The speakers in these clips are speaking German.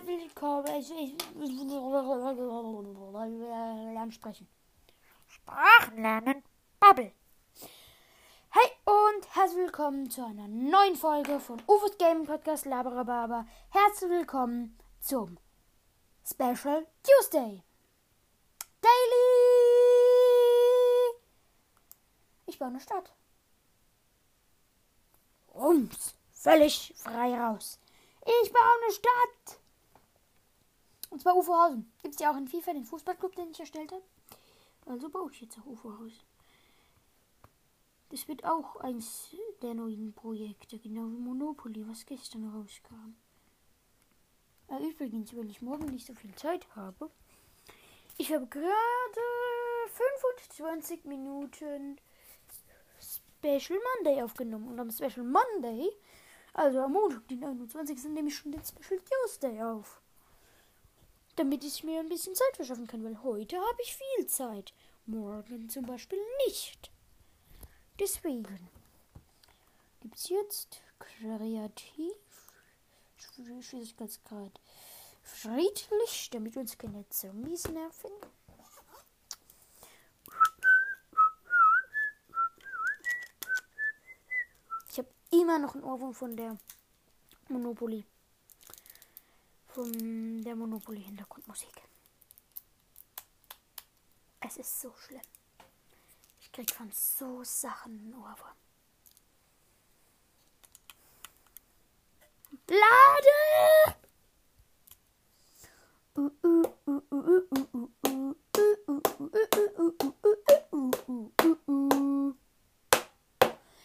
herzlich willkommen. Ich, ich, lernen sprechen. Sprachenlernen Bubble. Hey und herzlich willkommen zu einer neuen Folge von Ufos Gaming Podcast Laberababa. Herzlich willkommen zum Special Tuesday. Daily. Ich baue eine Stadt. Rums. Völlig frei raus. Ich baue eine Stadt. Und zwar Ufohausen. Gibt es ja auch in FIFA den Fußballclub, den ich erstellt habe. Also baue ich jetzt auch Ufohausen. Das wird auch eins der neuen Projekte, genau wie Monopoly, was gestern rauskam. Äh, übrigens, wenn ich morgen nicht so viel Zeit habe, ich habe gerade 25 Minuten Special Monday aufgenommen. Und am Special Monday also am Montag, den 29. nehme ich schon den Special Tuesday auf. Damit ich mir ein bisschen Zeit verschaffen kann, weil heute habe ich viel Zeit. Morgen zum Beispiel nicht. Deswegen gibt es jetzt kreativ Schwierigkeitsgrad friedlich, damit uns keine Zombies nerven. immer noch ein Ohrwurm von der Monopoly. Von der Monopoly-Hintergrundmusik. Es ist so schlimm. Ich krieg von so Sachen Ohrwurm. Lade!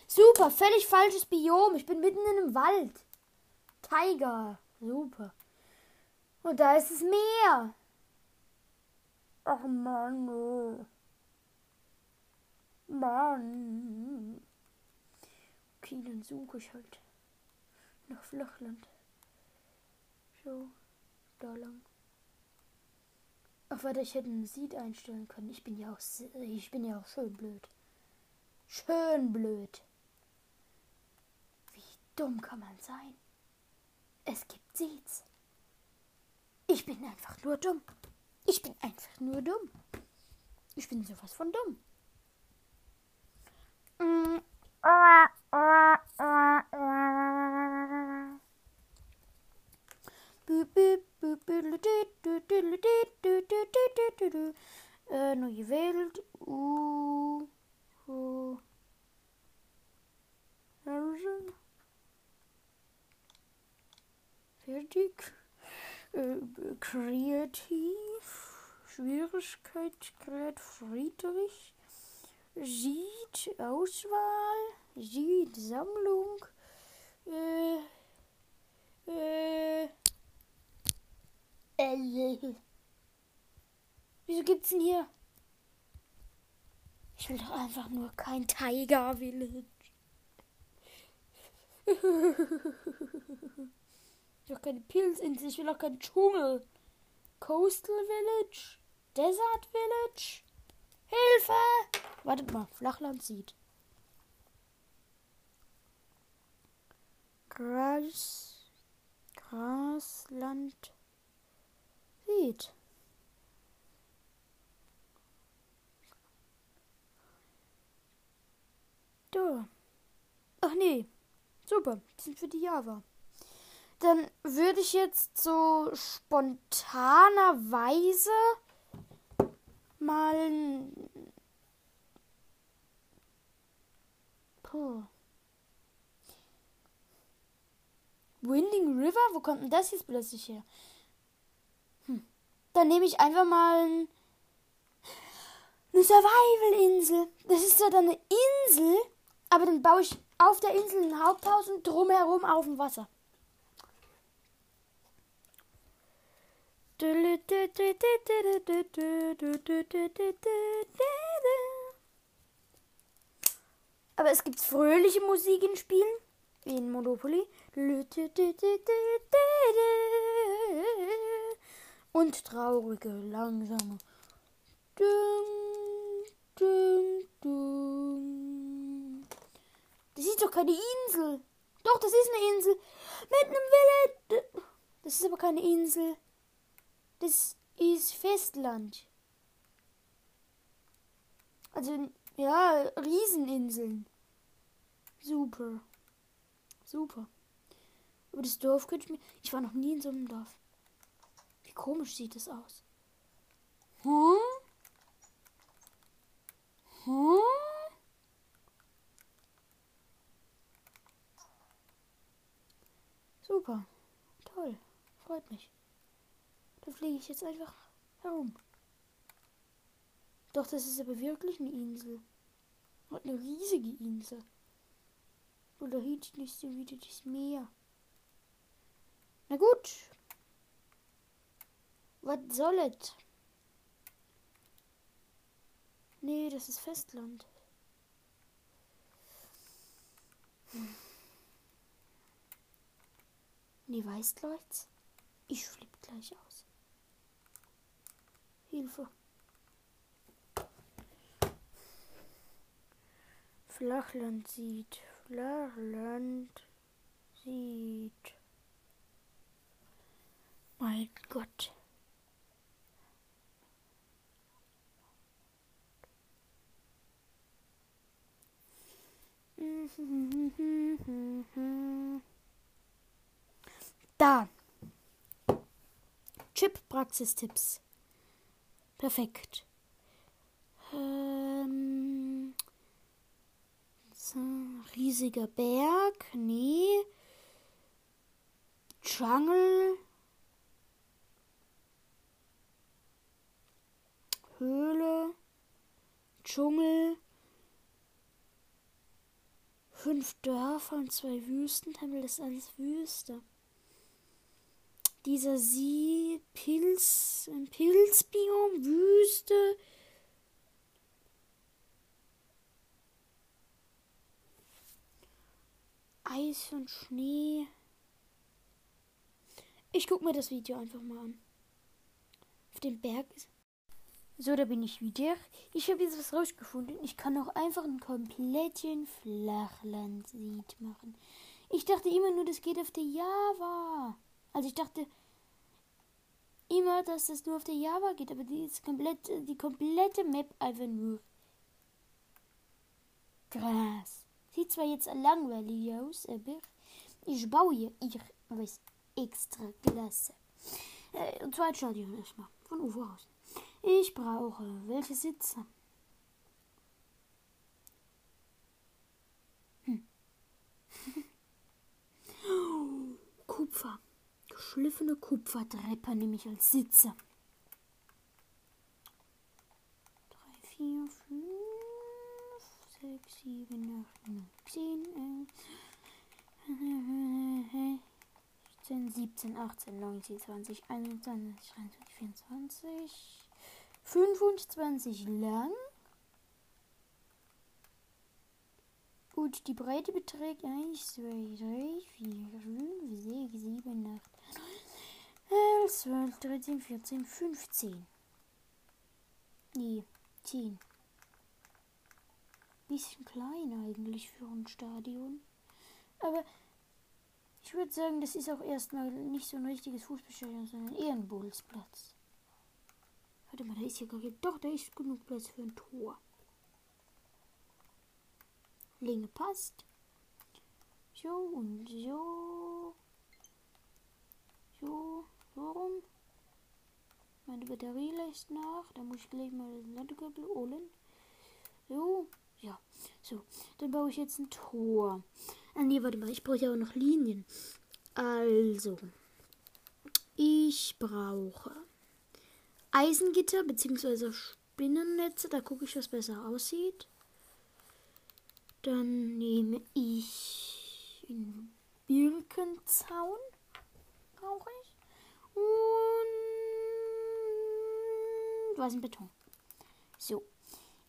Super, völlig falsches Biom. Ich bin mitten in einem Wald. Tiger. Super. Und da ist das Meer. Ach Mann. Mann. Okay, dann suche ich halt nach Flachland. So, da lang. Ach, warte, ich hätte einen Seed einstellen können. Ich bin ja auch, ich bin ja auch schön blöd. Schön blöd dumm kann man sein? Es gibt Seeds. Ich bin einfach nur dumm. Ich bin einfach nur dumm. Ich bin sowas von dumm. Äh, neue Welt. Uh, uh. Kreativ. Schwierigkeitsgrad Friedrich. Sieht Auswahl. Sieht Sammlung. Äh, äh, äh, Wieso gibt's denn hier? Ich will doch einfach nur kein Tiger Village. Ich will auch keine Pilzinsel, ich will auch keinen Dschungel. Coastal Village? Desert Village? Hilfe! Wartet mal, Flachland sieht. Gras. Grasland sieht. Da. Ach nee. Super. Die sind für die Java dann würde ich jetzt so spontanerweise mal. Puh. Winding River? Wo kommt denn das jetzt plötzlich her? Hm. Dann nehme ich einfach mal ein, eine Survival-Insel. Das ist ja dann eine Insel, aber dann baue ich auf der Insel ein Haupthaus und drumherum auf dem Wasser. Aber es gibt fröhliche Musik in Spielen, wie in Monopoly. Und traurige, langsame. Das ist doch keine Insel. Doch, das ist eine Insel. Mit einem Village. Das ist aber keine Insel. Das ist Festland. Also, ja, Rieseninseln. Super. Super. Aber das Dorf könnte ich mir. Ich war noch nie in so einem Dorf. Wie komisch sieht das aus. Hm? Hm? Super. Toll. Freut mich. Da fliege ich jetzt einfach herum. Doch, das ist aber wirklich eine Insel. Und eine riesige Insel. Da hinten ist wieder das Meer. Na gut. Was soll es? Nee, das ist Festland. Hm. Nee, weißt Leute? Ich flippe gleich aus. Hilfe. Flachland sieht. Flachland sieht. Mein Gott. Da. Chip-Praxistipps. Perfekt. Ähm, riesiger Berg. Nee. Jungle. Höhle. Dschungel. Fünf Dörfer und zwei Wüstentempel. Das ist alles Wüste dieser See, Pilz, ein Pilzbiom, Wüste. Eis und Schnee. Ich guck mir das Video einfach mal an. Auf dem Berg ist. So, da bin ich wieder. Ich habe jetzt was rausgefunden. Ich kann auch einfach einen kompletten Flachland-Seed machen. Ich dachte immer nur, das geht auf der Java. Also ich dachte immer, dass das nur auf der Java geht, aber die ist komplett, die komplette Map einfach nur Gras. Sieht zwar jetzt langweilig aus, aber ich baue hier weiß extra klasse. Äh, und zwar Stadion erstmal von Uwe aus. Ich brauche welche Sitze? Hm. Kupfer geschliffene Kupfertreppe nehme ich als Sitze. 3, 4, 5, 6, 7, 8, 9, 10, 11, 16, 17, 18, 19, 20, 21, 23, 24, 25 lang. Gut, die Breite beträgt 1, 2, 3, 4, 5, 6, 7, 8, 11, 12, 13, 14, 15. Nee, 10. Bisschen klein eigentlich für ein Stadion. Aber ich würde sagen, das ist auch erstmal nicht so ein richtiges Fußballstadion, sondern eher ein Bolzplatz. Warte mal, da ist ja gar nicht. Doch, da ist genug Platz für ein Tor. Länge passt. So und so. So. Warum? Meine Batterie lässt nach. Da muss ich gleich mal das Ladekabel holen. So. Ja. So. Dann baue ich jetzt ein Tor. Ah, nee, warte mal. Ich brauche ja auch noch Linien. Also. Ich brauche Eisengitter bzw. Spinnennetze. Da gucke ich, was besser aussieht. Dann nehme ich einen Birkenzaun. Brauche. Und was ein Beton. So,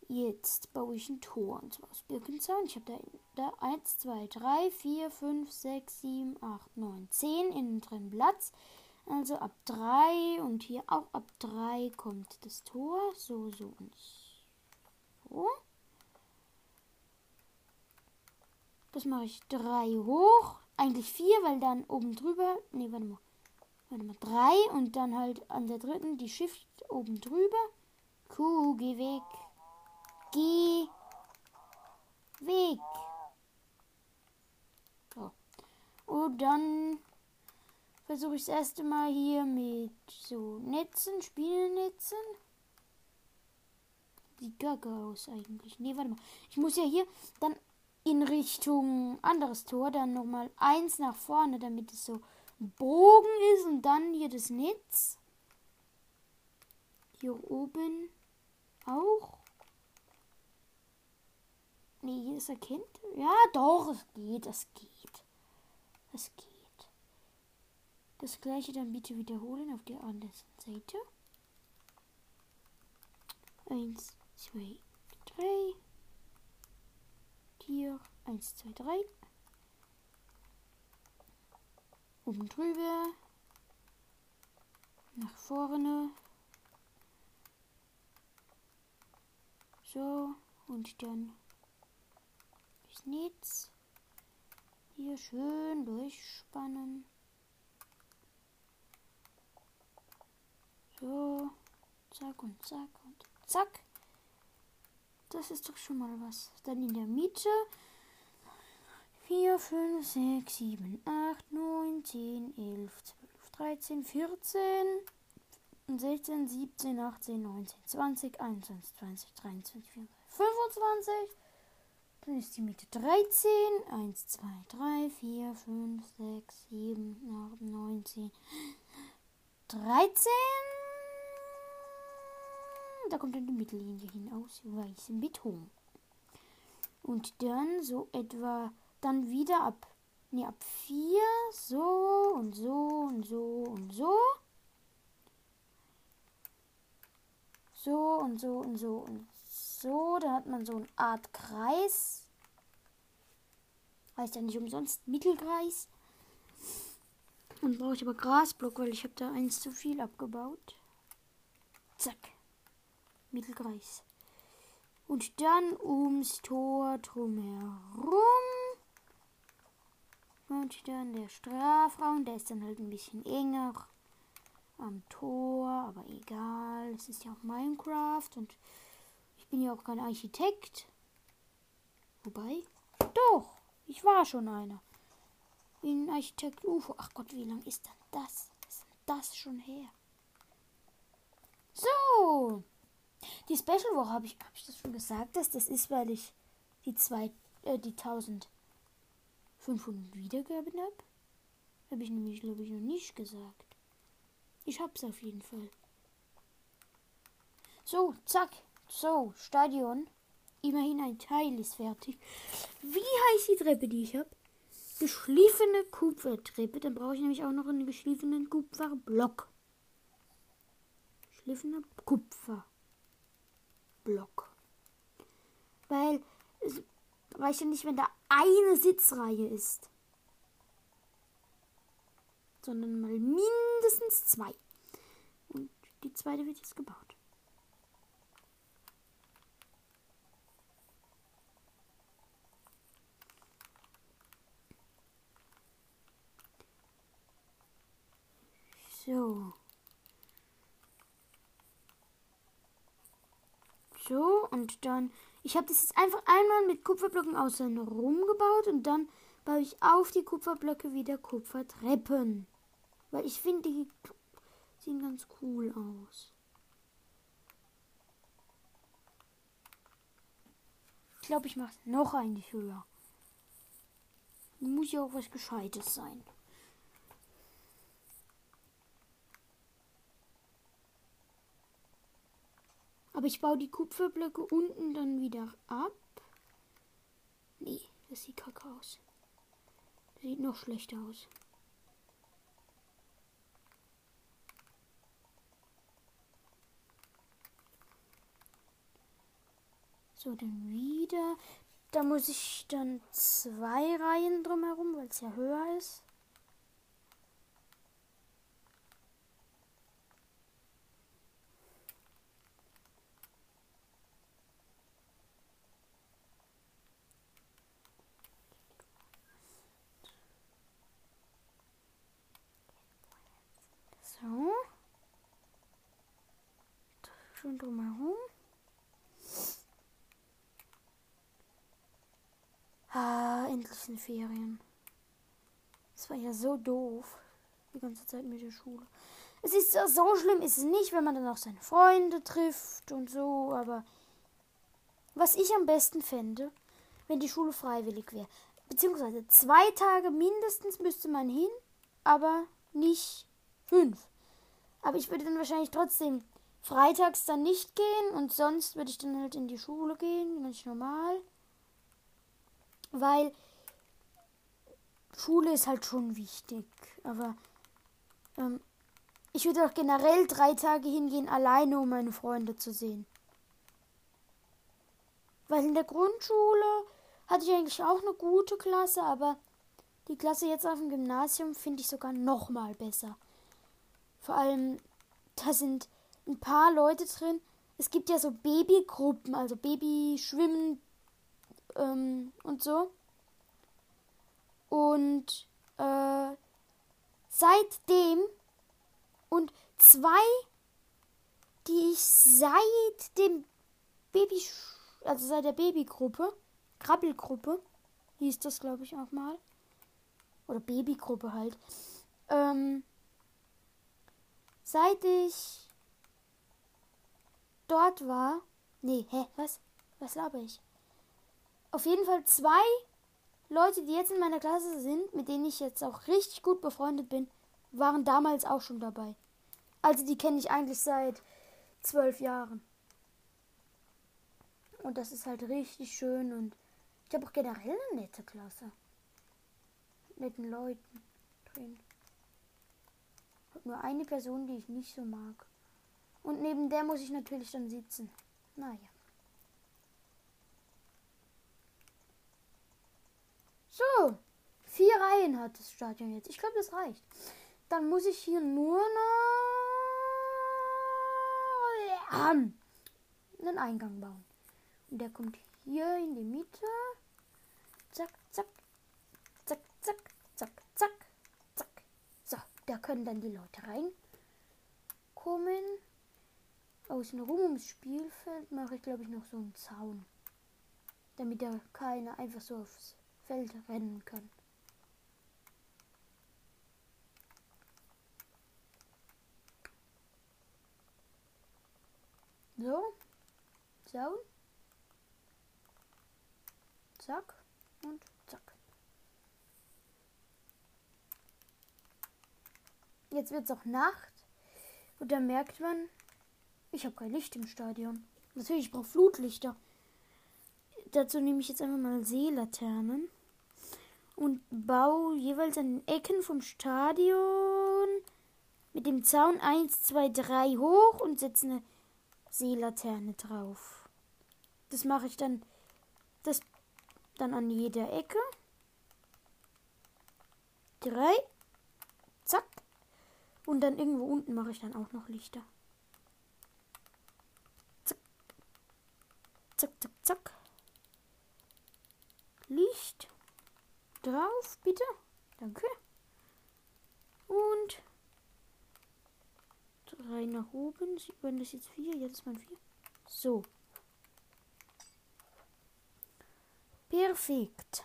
jetzt baue ich ein Tor. Und zwar aus Birkenzaun. Ich habe da, da 1, 2, 3, 4, 5, 6, 7, 8, 9, 10 innen drin Platz. Also ab 3 und hier auch ab 3 kommt das Tor. So, so und so. Das mache ich 3 hoch. Eigentlich 4, weil dann oben drüber. Ne, warte mal. Warte mal, drei und dann halt an der dritten die Shift oben drüber. Kuh, geh weg. Geh weg. So. Und dann versuche ich das erste Mal hier mit so Netzen, Spielnetzen. Sieht gaga aus eigentlich. Nee, warte mal. Ich muss ja hier dann in Richtung anderes Tor dann nochmal eins nach vorne, damit es so Bogen ist und dann hier das Netz. Hier oben auch. Nee, es erkennt. Ja, doch, es geht, es geht. Es geht. Das gleiche dann bitte wiederholen auf der anderen Seite. Eins, zwei, drei. Hier, eins, zwei, drei. Oben drüber. Nach vorne. So, und dann das Netz. Hier schön durchspannen. So, zack und zack und zack. Das ist doch schon mal was. Dann in der Mitte 4, 5, 6, 7, 8, 9, 10, 11, 12, 13, 14, 16, 17, 18, 19, 20, 21, 20, 23, 24, 25. Dann ist die Mitte 13. 1, 2, 3, 4, 5, 6, 7, 8, 9, 10, 13. Da kommt dann die Mittellinie hin aus weißem Beton. Und dann so etwa, dann wieder ab, nee, ab 4, so und so und so und so. So und so und so und so. Da hat man so eine Art Kreis. Heißt ja nicht umsonst Mittelkreis. Und brauche ich aber Grasblock, weil ich habe da eins zu viel abgebaut. Zack. Mittelkreis. Und dann ums Tor drumherum. Und dann der Strafraum, der ist dann halt ein bisschen enger am Tor, aber egal, es ist ja auch Minecraft und ich bin ja auch kein Architekt. Wobei, doch, ich war schon einer. In Architekt UFO. Ach Gott, wie lang ist denn das? Ist denn das schon her? So. Die Special Woche habe ich, hab ich das schon gesagt, dass das ist, weil ich die zwei, äh, die 1500 Wiedergaben habe. Habe ich nämlich, glaube ich, noch nicht gesagt. Ich hab's auf jeden Fall. So, zack. So, Stadion. Immerhin ein Teil ist fertig. Wie heißt die Treppe, die ich habe? Geschliffene Kupfertreppe. Dann brauche ich nämlich auch noch einen geschliffenen Kupferblock. Geschliffener Kupferblock. Weil, es reicht ja nicht, wenn da eine Sitzreihe ist sondern mal mindestens zwei. Und die zweite wird jetzt gebaut. So. So, und dann. Ich habe das jetzt einfach einmal mit Kupferblöcken außen rumgebaut und dann baue ich auf die Kupferblöcke wieder Kupfertreppen. Weil ich finde, die sehen ganz cool aus. Ich glaube, ich mache noch eine höher. Muss ja auch was Gescheites sein. Aber ich baue die Kupferblöcke unten dann wieder ab. Nee, das sieht kacke aus. Das sieht noch schlechter aus. So, dann wieder. Da muss ich dann zwei Reihen drumherum, weil es ja höher ist. So. Schön drumherum. Ah, endlich sind Ferien. Das war ja so doof. Die ganze Zeit mit der Schule. Es ist so schlimm, ist es nicht, wenn man dann auch seine Freunde trifft und so, aber was ich am besten fände, wenn die Schule freiwillig wäre. Beziehungsweise zwei Tage mindestens müsste man hin, aber nicht fünf. Aber ich würde dann wahrscheinlich trotzdem freitags dann nicht gehen und sonst würde ich dann halt in die Schule gehen, ganz normal. Weil Schule ist halt schon wichtig. Aber ähm, ich würde auch generell drei Tage hingehen, alleine, um meine Freunde zu sehen. Weil in der Grundschule hatte ich eigentlich auch eine gute Klasse, aber die Klasse jetzt auf dem Gymnasium finde ich sogar noch mal besser. Vor allem, da sind ein paar Leute drin. Es gibt ja so Babygruppen, also Babyschwimmen ähm, und so. Und äh, seitdem und zwei, die ich seit dem Baby, also seit der Babygruppe, Krabbelgruppe, hieß das glaube ich auch mal, oder Babygruppe halt, ähm, seit ich dort war, nee, hä, was, was laber ich? Auf jeden Fall zwei Leute, die jetzt in meiner Klasse sind, mit denen ich jetzt auch richtig gut befreundet bin, waren damals auch schon dabei. Also die kenne ich eigentlich seit zwölf Jahren. Und das ist halt richtig schön und ich habe auch generell eine nette Klasse. Mit netten Leuten drin. Nur eine Person, die ich nicht so mag. Und neben der muss ich natürlich dann sitzen. Naja. So, vier Reihen hat das Stadion jetzt. Ich glaube, das reicht. Dann muss ich hier nur noch einen Eingang bauen. Und der kommt hier in die Mitte. Zack, zack, zack, zack, zack, zack. Da können dann die Leute reinkommen. Außenrum ums Spielfeld mache ich, glaube ich, noch so einen Zaun. Damit da keiner einfach so aufs Feld rennen kann. So. Zaun. Zack. Und zack. Jetzt wird es auch Nacht. Und da merkt man, ich habe kein Licht im Stadion. Natürlich, ich brauche Flutlichter. Dazu nehme ich jetzt einfach mal Seelaternen und baue jeweils an den Ecken vom Stadion mit dem Zaun 1, 2, 3 hoch und setze eine Seelaterne drauf. Das mache ich dann das dann an jeder Ecke. Drei. Und dann irgendwo unten mache ich dann auch noch Lichter. Zack. Zack, zack, zack. Licht drauf, bitte. Danke. Und drei nach oben. Sieht man das jetzt vier? Jetzt mal vier. So. Perfekt.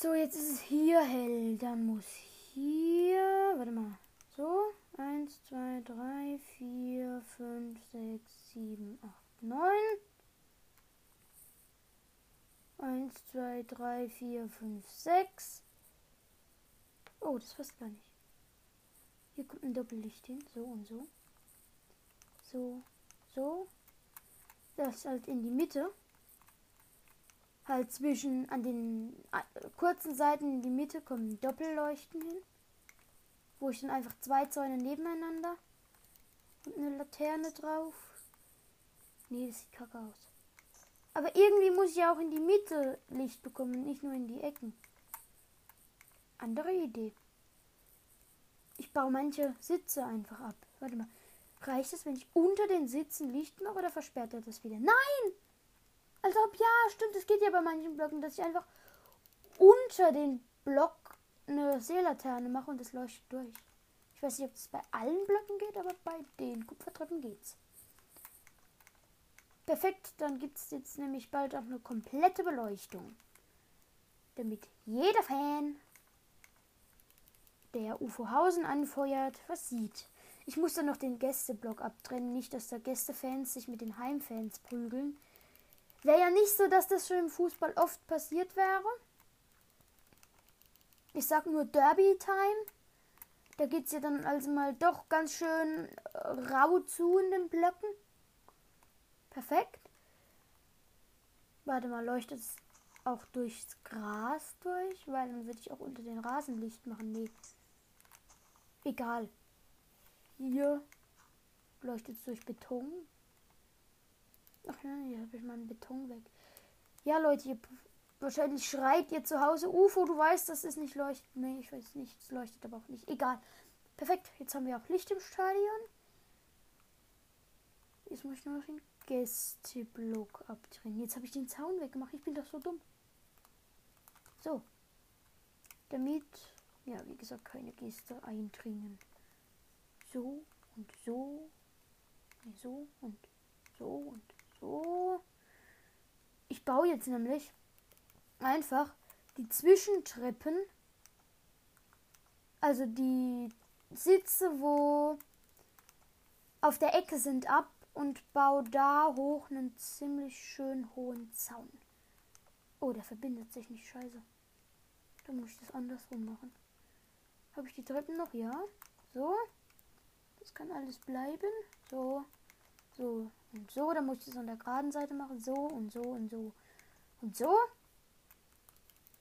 So, jetzt ist es hier hell. Dann muss hier. Warte mal. So. 1, 2, 3, 4, 5, 6, 7, 8, 9. 1, 2, 3, 4, 5, 6. Oh, das passt gar nicht. Hier kommt ein Doppellicht hin. So und so. So, so. Das halt in die Mitte. Halt zwischen an den kurzen Seiten in die Mitte kommen Doppelleuchten hin. Wo ich dann einfach zwei Zäune nebeneinander und eine Laterne drauf. Nee, das sieht kacke aus. Aber irgendwie muss ich ja auch in die Mitte Licht bekommen, nicht nur in die Ecken. Andere Idee. Ich baue manche Sitze einfach ab. Warte mal. Reicht es, wenn ich unter den Sitzen Licht mache oder versperrt er das wieder? Nein! Als ob ja, stimmt, es geht ja bei manchen Blöcken, dass ich einfach unter den Block eine Seelaterne mache und es leuchtet durch. Ich weiß nicht, ob es bei allen Blöcken geht, aber bei den Kupfertreppen geht's. Perfekt, dann gibt es jetzt nämlich bald auch eine komplette Beleuchtung. Damit jeder Fan, der UFOhausen anfeuert, was sieht. Ich muss dann noch den Gästeblock abtrennen, nicht, dass da Gästefans sich mit den Heimfans prügeln. Wäre ja nicht so, dass das schon im Fußball oft passiert wäre. Ich sag nur Derby Time. Da geht es ja dann also mal doch ganz schön äh, rau zu in den Blöcken. Perfekt. Warte mal, leuchtet es auch durchs Gras durch? Weil dann würde ich auch unter den Rasenlicht machen. Nee. Egal. Hier leuchtet es durch Beton. Ach ja, hier habe ich meinen Beton weg. Ja, Leute, ihr, wahrscheinlich schreit ihr zu Hause. UFO, du weißt, das ist nicht leuchtet. Nee, ich weiß nicht. Es leuchtet aber auch nicht. Egal. Perfekt. Jetzt haben wir auch Licht im Stadion. Jetzt muss ich nur noch den Gästeblock abdrehen. Jetzt habe ich den Zaun weggemacht. Ich bin doch so dumm. So. Damit, ja, wie gesagt, keine Gäste eindringen so und so, so und so und so. Ich baue jetzt nämlich einfach die Zwischentreppen, also die Sitze, wo auf der Ecke sind, ab und baue da hoch einen ziemlich schön hohen Zaun. Oh, der verbindet sich nicht scheiße. Da muss ich das andersrum machen. Habe ich die Treppen noch? Ja. So. Das kann alles bleiben. So, so und so. Dann muss ich das an der geraden Seite machen. So und so und so und so.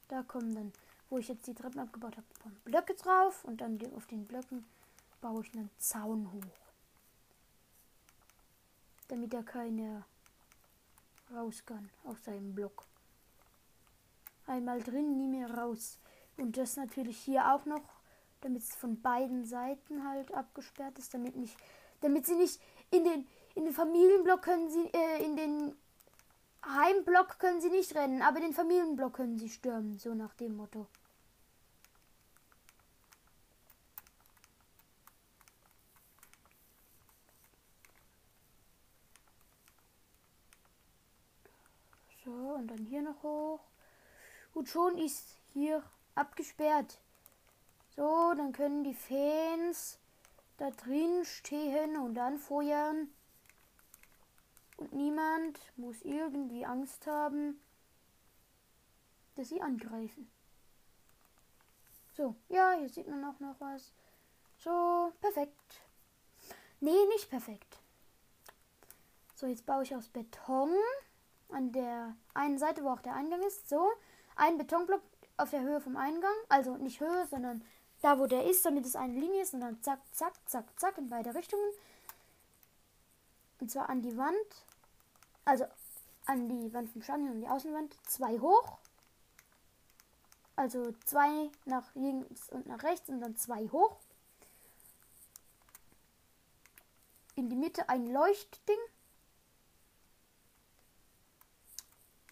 Da kommen dann, wo ich jetzt die Treppen abgebaut habe, Blöcke drauf. Und dann auf den Blöcken baue ich einen Zaun hoch. Damit er keine raus kann aus seinem Block. Einmal drin, nie mehr raus. Und das natürlich hier auch noch damit es von beiden Seiten halt abgesperrt ist, damit nicht, damit sie nicht in den in den Familienblock können sie äh, in den Heimblock können sie nicht rennen, aber den Familienblock können sie stürmen, so nach dem Motto. So, und dann hier noch hoch. Und schon ist hier abgesperrt. So, dann können die Fans da drin stehen und anfeuern. Und niemand muss irgendwie Angst haben, dass sie angreifen. So, ja, hier sieht man auch noch was. So, perfekt. Nee, nicht perfekt. So, jetzt baue ich aus Beton an der einen Seite, wo auch der Eingang ist. So, ein Betonblock auf der Höhe vom Eingang. Also nicht Höhe, sondern da, wo der ist, damit es eine Linie ist und dann zack, zack, zack, zack in beide Richtungen. Und zwar an die Wand, also an die Wand vom Stadion und die Außenwand, zwei hoch. Also zwei nach links und nach rechts und dann zwei hoch. In die Mitte ein Leuchtding.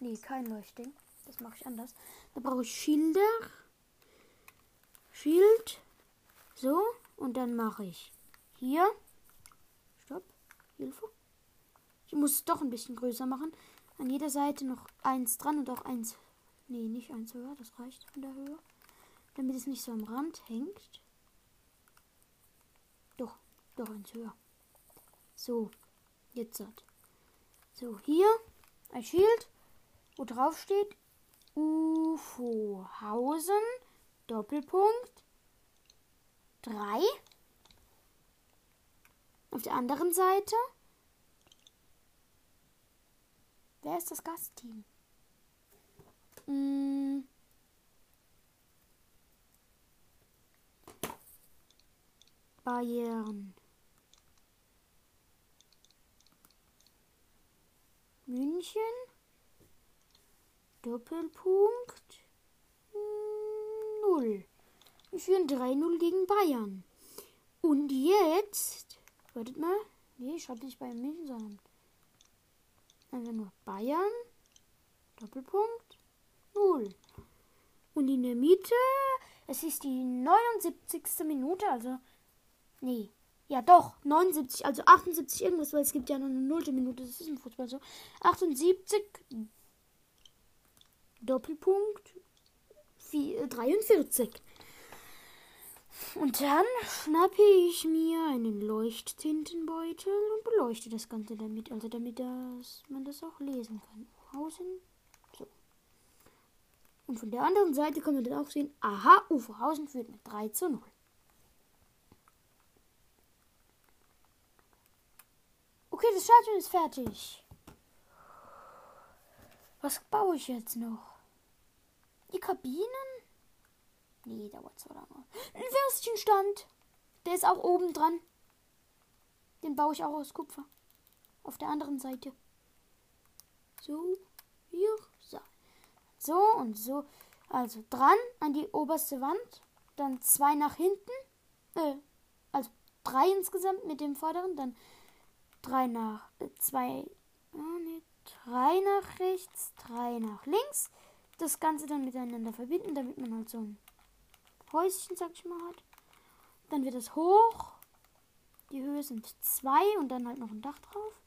Nee, kein Leuchtding. Das mache ich anders. Da brauche ich Schilder. Schild. So, und dann mache ich hier. Stopp. Hilfe. Muss es doch ein bisschen größer machen. An jeder Seite noch eins dran und auch eins. Nee, nicht eins höher, das reicht von der Höhe. Damit es nicht so am Rand hängt. Doch, doch eins höher. So, jetzt hat. So, hier ein Schild, wo drauf steht UFO Hausen Doppelpunkt 3. Auf der anderen Seite. Wer ist das Gastteam? Hm. Bayern. München. Doppelpunkt. 0. Wir führen 3-0 gegen Bayern. Und jetzt. Wartet mal. Nee, ich schreibe nicht Bayern München, sondern. Einfach nur Bayern. Doppelpunkt. 0. Und in der Mitte. Es ist die 79. Minute, also Nee. Ja, doch. 79, also 78 irgendwas, weil es gibt ja noch eine nullte Minute. Das ist im Fußball so. 78 Doppelpunkt 4, 43. Und dann schnappe ich mir einen Leuchttintenbeutel und beleuchte das Ganze damit, also damit das, man das auch lesen kann. Uferhausen. So. Und von der anderen Seite kann man dann auch sehen, aha, Uferhausen führt mit 3 zu 0. Okay, das Stadion ist fertig. Was baue ich jetzt noch? Die Kabinen? Nee, dauert so lange. Ein Würstchenstand. Der ist auch oben dran. Den baue ich auch aus Kupfer. Auf der anderen Seite. So, hier, so. So und so. Also dran an die oberste Wand. Dann zwei nach hinten. Äh, also drei insgesamt mit dem vorderen. Dann drei nach, äh, zwei, oh nee, drei nach rechts, drei nach links. Das Ganze dann miteinander verbinden, damit man halt so ein Häuschen, sag ich mal, hat. Dann wird es hoch. Die Höhe sind zwei und dann halt noch ein Dach drauf.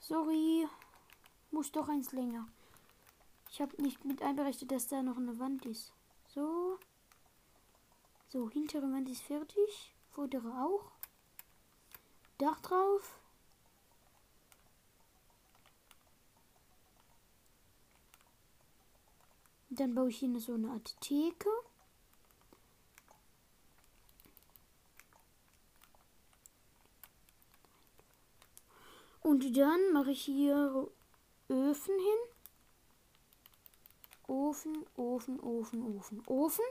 Sorry, muss doch eins länger. Ich habe nicht mit einberechnet, dass da noch eine Wand ist. So. So, hintere Wand ist fertig. Vordere auch. Dach drauf. Dann baue ich hier so eine Art Theke. Und dann mache ich hier Öfen hin. Ofen, Ofen, Ofen, Ofen, Ofen.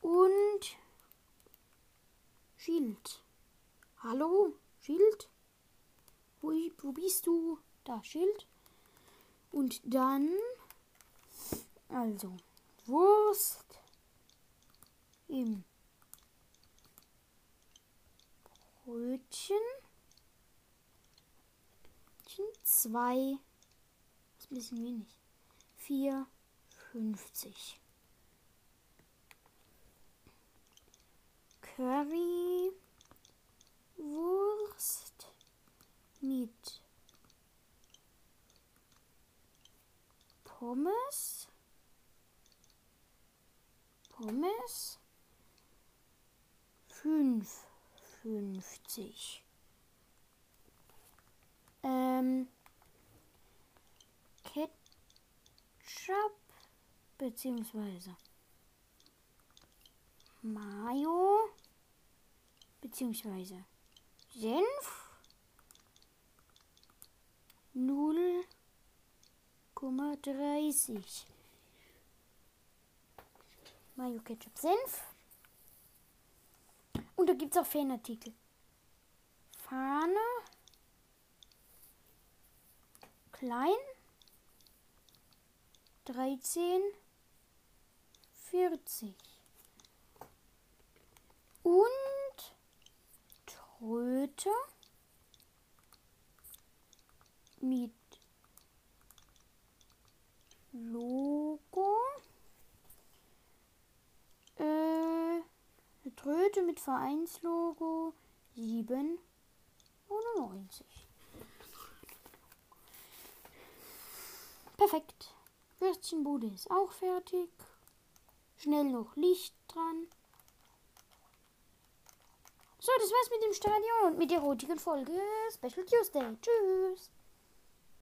Und Schild. Hallo, Schild? Wo, wo bist du? Da, Schild. Und dann, also, Wurst im Brötchen. Zwei. Ist ein bisschen wenig. Vier. 50. Currywurst mit Pommes. Pommes. 5,50. Ähm, Ketchup beziehungsweise Mayo beziehungsweise Senf 0,30 Mayo Ketchup Senf. Und da gibt es auch Fanartikel. Fahne. Klein. 13 40 und Tröte. Mit Logo. Äh, eine Tröte mit Vereinslogo 7,90. Perfekt. Würstchenbude ist auch fertig. Schnell noch Licht dran. So, das war's mit dem Stadion und mit der heutigen Folge Special Tuesday. Tschüss.